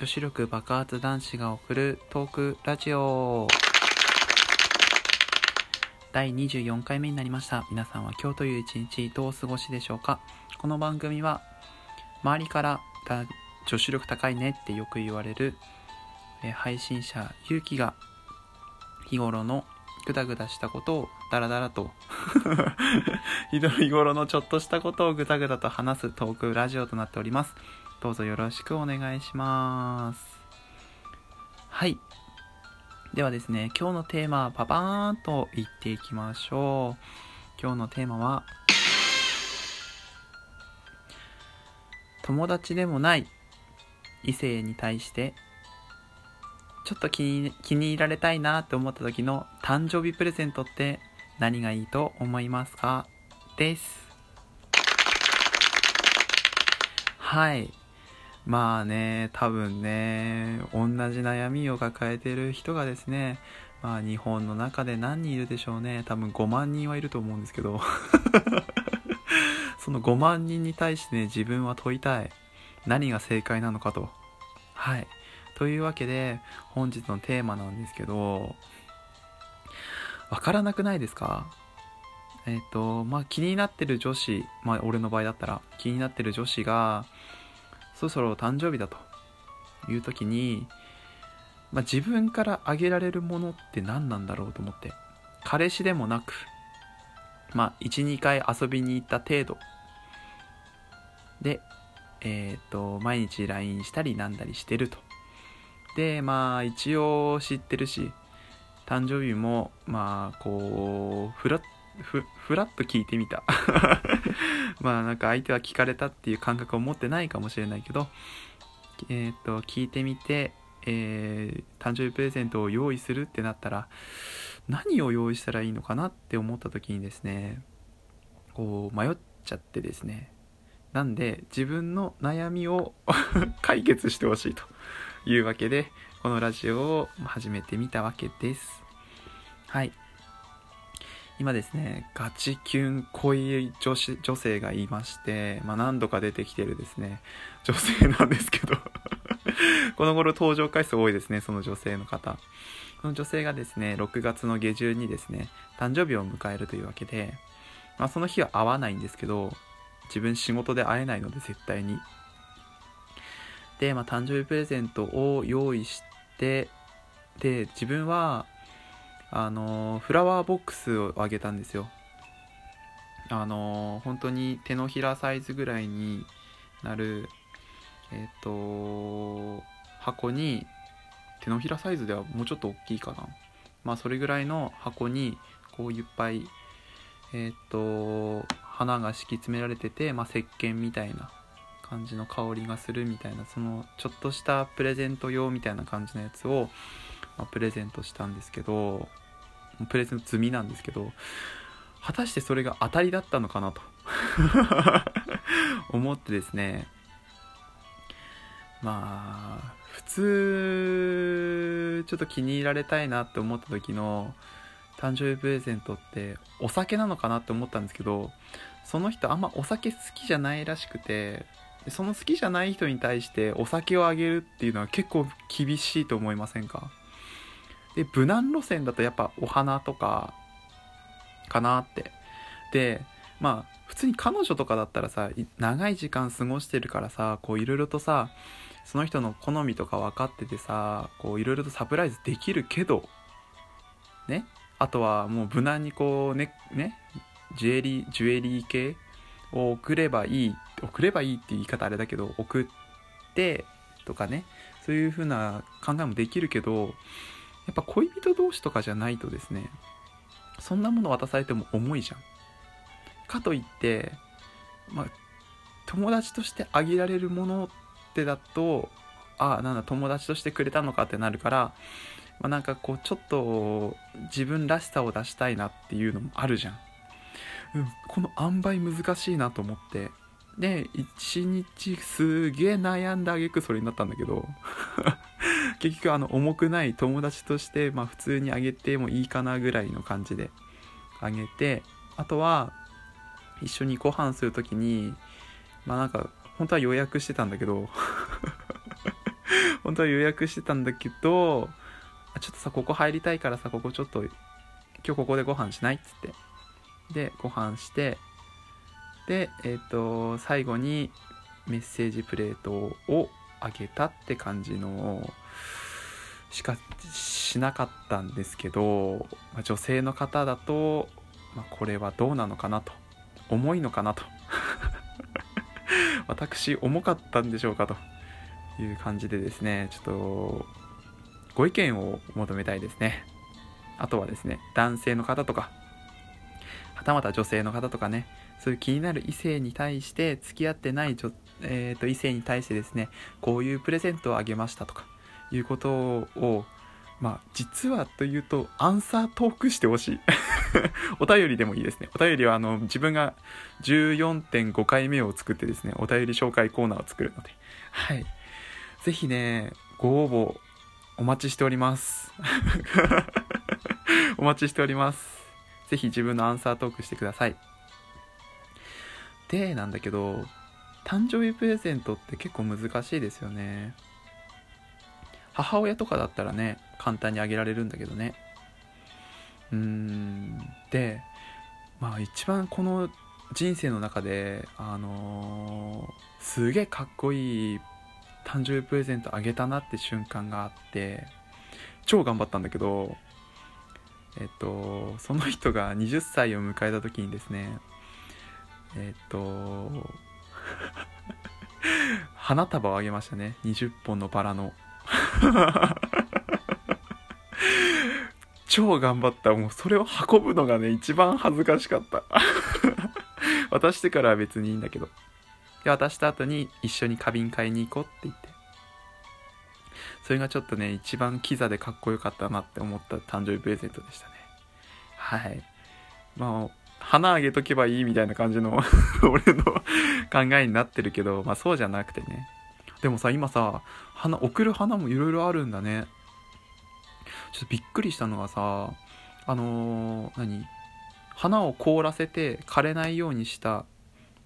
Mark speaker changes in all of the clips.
Speaker 1: 女子力爆発男子が送るトークラジオ。第24回目になりました。皆さんは今日という一日どうお過ごしでしょうか？この番組は周りから女子力高いねってよく言われる配信者勇気が日頃のぐだぐだしたことをダラダラと 日頃のちょっとしたことをぐだぐだと話すトークラジオとなっております。どうぞよろしくお願いします。はい。ではですね今日のテーマパパーンと言っていきましょう。今日のテーマは友達でもない異性に対してちょっと気に気に入られたいなって思った時の誕生日プレゼントって何がいいと思いますか？です。はい。まあね多分ね同じ悩みを抱えてる人がですねまあ日本の中で何人いるでしょうね。多分5万人はいると思うんですけど。その5万人に対してね自分は問いたい。何が正解なのかと。はい。というわけで本日のテーマなんですけどわからなくないですか？えっ、ー、とまあ気になってる女子まあ俺の場合だったら気になってる女子がそろそろ誕生日だという時に、まあ、自分からあげられるものって何なんだろうと思って彼氏でもなくまあ12回遊びに行った程度。でえっ、と毎日 LINE したりなんだりしてると。でまあ一応知ってるし誕生日もまあこうふらっふふらっと聞いてみた まあなんか相手は聞かれたっていう感覚を持ってないかもしれないけどえっ、と聞いてみて、えー、誕生日プレゼントを用意するってなったら何を用意したらいいのかなって思った時にですねこう迷っちゃってですねなんで自分の悩みを 解決してほしいというわけで、このラジオを始めてみたわけです。はい。今ですね、ガチキュン恋女子女性がいまして、まあ、何度か出てきてるですね、女性なんですけど この頃登場回数多いですね、その女性の方。この女性がですね、6月の下旬にですね、誕生日を迎えるというわけで、まあ、その日は会わないんですけど、自分仕事で会えないので絶対に。で、まあ、誕生日プレゼントを用意してで自分はあのフラワーボックスをあげたんですよ。あの本当に手のひらサイズぐらいになるえっ、と箱に手のひらサイズではもうちょっと大きいかな。まあそれぐらいの箱にこういっぱいえっ、と花が敷き詰められてて、まあ、石鹸みたいな感じの香りがするみたいなそのちょっとしたプレゼント用みたいな感じのやつを、まあ、プレゼントしたんですけどプレゼント済みなんですけど果たしてそれが当たりだったのかなと 思ってですねまあ普通ちょっと気に入られたいなって思った時の誕生日プレゼントってお酒なのかなって思ったんですけどその人あんまお酒好きじゃないらしくてその好きじゃない人に対してお酒をあげるっていうのは結構厳しいと思いませんか？で無難路線だとやっぱお花とかかなって。でまあ普通に彼女とかだったらさ長い時間過ごしてるからさこういろいろとさその人の好みとか分かっててさこういろいろとサプライズできるけどね？あとはもう無難にこうねね？ジュエリージュエリー系を送ればいい送ればいいって言い方あれだけど送ってとかね。そういう風な考えもできるけどやっぱ恋人同士とかじゃないとですねそんなもの渡されても重いじゃん。かといってまあ友達としてあげられるものってだとああなんだ友達としてくれたのかってなるから、まあ、なんかこうちょっと自分らしさを出したいなっていうのもあるじゃん。うん、この塩梅難しいなと思って。で一日すげえ悩んであげくそれになったんだけど。結局あの重くない友達として、まあ、普通にあげてもいいかなぐらいの感じであげてあとは一緒にご飯する時にまあなんか本当は予約してたんだけど 本当は予約してたんだけど、ちょっとさ、ここ入りたいからさ、ここちょっと、今日ここでご飯しないっつって。で、ご飯して、で、えっ、ー、と、最後にメッセージプレートをあげたって感じのしかしなかったんですけど、まあ、女性の方だと、まあ、これはどうなのかなと重いのかなと。私重かったんでしょうかと。いう感じでですねちょっとご意見を求めたいですね。あとはですね男性の方とかはたまた女性の方とかねそういう気になる異性に対して付き合ってない、えー、と異性に対してですねこういうプレゼントをあげましたとかいうことをまあ実はというとアンサートークしてほしい。お便りでもいいですね。お便りはあの自分が14.5回目を作ってですねお便り紹介コーナーを作るので。はい。ぜひねご応募お待ちしております。お待ちしております。ぜひ自分のアンサートークしてください。でなんだけど誕生日プレゼントって結構難しいですよね。母親とかだったらね簡単にあげられるんだけどね。うーん。でまあ一番この人生の中であのー、すげえかっこいい誕生日プレゼントあげたなって瞬間があって超頑張ったんだけどえっとその人が20歳を迎えた時にですねえっと 花束をあげましたね。20本のバラの。超頑張った。もうそれを運ぶのがね、一番恥ずかしかった。渡してからは別にいいんだけど。で、渡した後に一緒に花瓶買いに行こうって言って。それがちょっとね、一番キザでかっこよかったなって思った誕生日プレゼントでしたね。はい。まあ、花あげとけばいいみたいな感じの 俺の考えになってるけど、まあそうじゃなくてね。でもさ、今さ、花、送る花もいろいろあるんだね。ちょっとびっくりしたのがさ、あのー、何？花を凍らせて枯れないようにした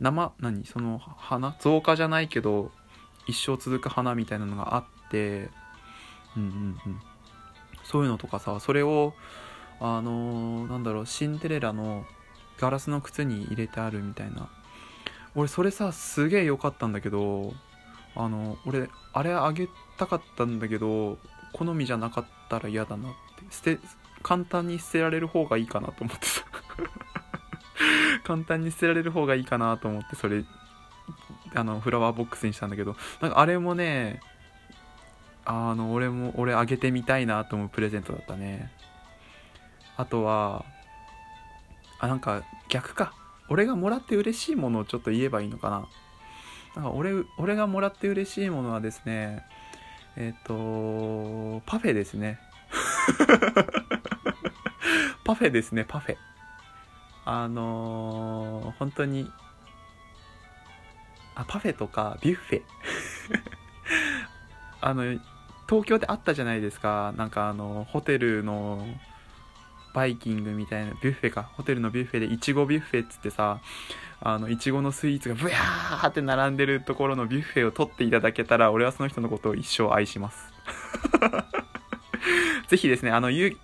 Speaker 1: 生、何？その花？造花じゃないけど、一生続く花みたいなのがあって、うんうんうん。そういうのとかさ、それを、あのー、なんだろう、シンデレラのガラスの靴に入れてあるみたいな。俺それさ、すげえ良かったんだけど、あの俺あれあげたかったんだけど好みじゃなかったら嫌だなって。捨て簡単に捨てられる方がいいかなと思ってさ 簡単に捨てられる方がいいかなと思ってそれあのフラワーボックスにしたんだけど。なんかあれもねあの俺も俺あげてみたいなと思うプレゼントだったね。あとはあなんか逆か。俺がもらって嬉しいものをちょっと言えばいいのかな。なんか俺俺がもらって嬉しいものはですねえっ、ー、とパフェですね。パフェですねパフェ。あのー、本当にあパフェとかビュッフェ。あの東京であったじゃないですか。なんかあのホテルのバイキングみたいなビュッフェかホテルのビュッフェでいちごビュッフェっつってさあのいちごのスイーツがブヤーって並んでるところのビュッフェを取っていただけたら俺はその人のことを一生愛します。ぜひですねあの勇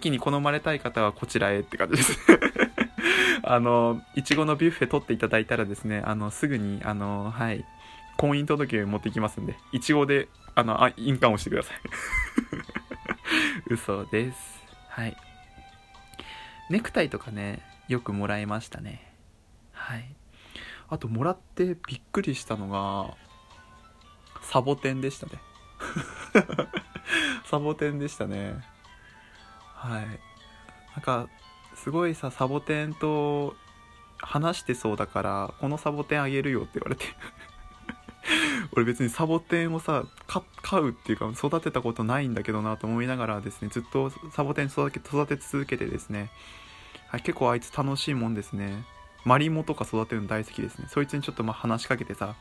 Speaker 1: 気に好まれたい方はこちらへって感じです。あのいちごのビュッフェ取っていただいたらですねあのすぐにあのはい婚姻届を持ってきますんでいちごであのあ印鑑をしてください。嘘です。はい。ネクタイとかねよくもらいましたね。はい。あともらってびっくりしたのがサボテンでしたね。サボテンでしたね。はい。なんかすごいさサボテンと話してそうだからこのサボテンあげるよって言われて。俺別にサボテンをさ飼うっていうか育てたことないんだけどなと思いながらですねずっとサボテン育て育て続けてですね、はい、結構あいつ楽しいもんですねマリモとか育てるの大好きですね。そいつにちょっとま話しかけてさ、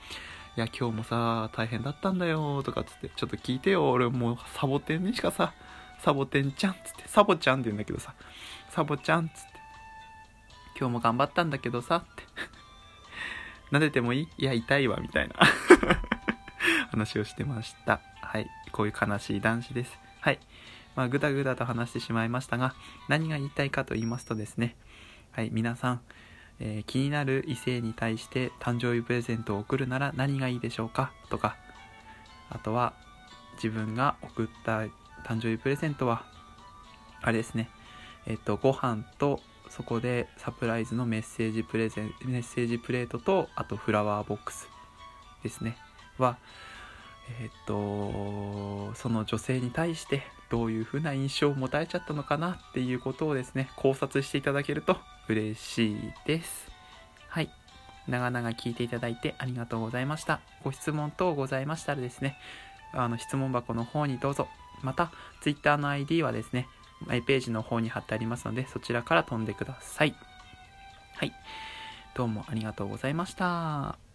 Speaker 1: いや、今日もさ、大変だったんだよとかつって、ちょっと聞いてよ、俺もうサボテンにしかさ、サボテンちゃんつって、サボちゃんって言うんだけどさ、サボちゃんつって、今日も頑張ったんだけどさ、って。撫でてもいい？いや、痛いわ、みたいな話をしてました。はい。こういう悲しい男子です。はい。まあぐだぐだと話してしまいましたが何が言いたいかと言いますとですね。はい。皆さん、えー、気になる異性に対して誕生日プレゼントを贈るなら何がいいでしょうか？とか。あとは自分が送った誕生日プレゼントはあれですね。えっとご飯とそこでサプライズのメッセージプレゼンメッセージプレートとあとフラワーボックスですね。はえっとその女性に対してどういうふうな印象を持たれちゃったのかなっていうことをですね考察していただけると嬉しいです。はい。長々聞いていただいてありがとうございました。ご質問等ございましたらですねあの質問箱の方にどうぞ。また Twitter の ID はですねマイページの方に貼ってありますのでそちらから飛んでください。はい。どうもありがとうございました。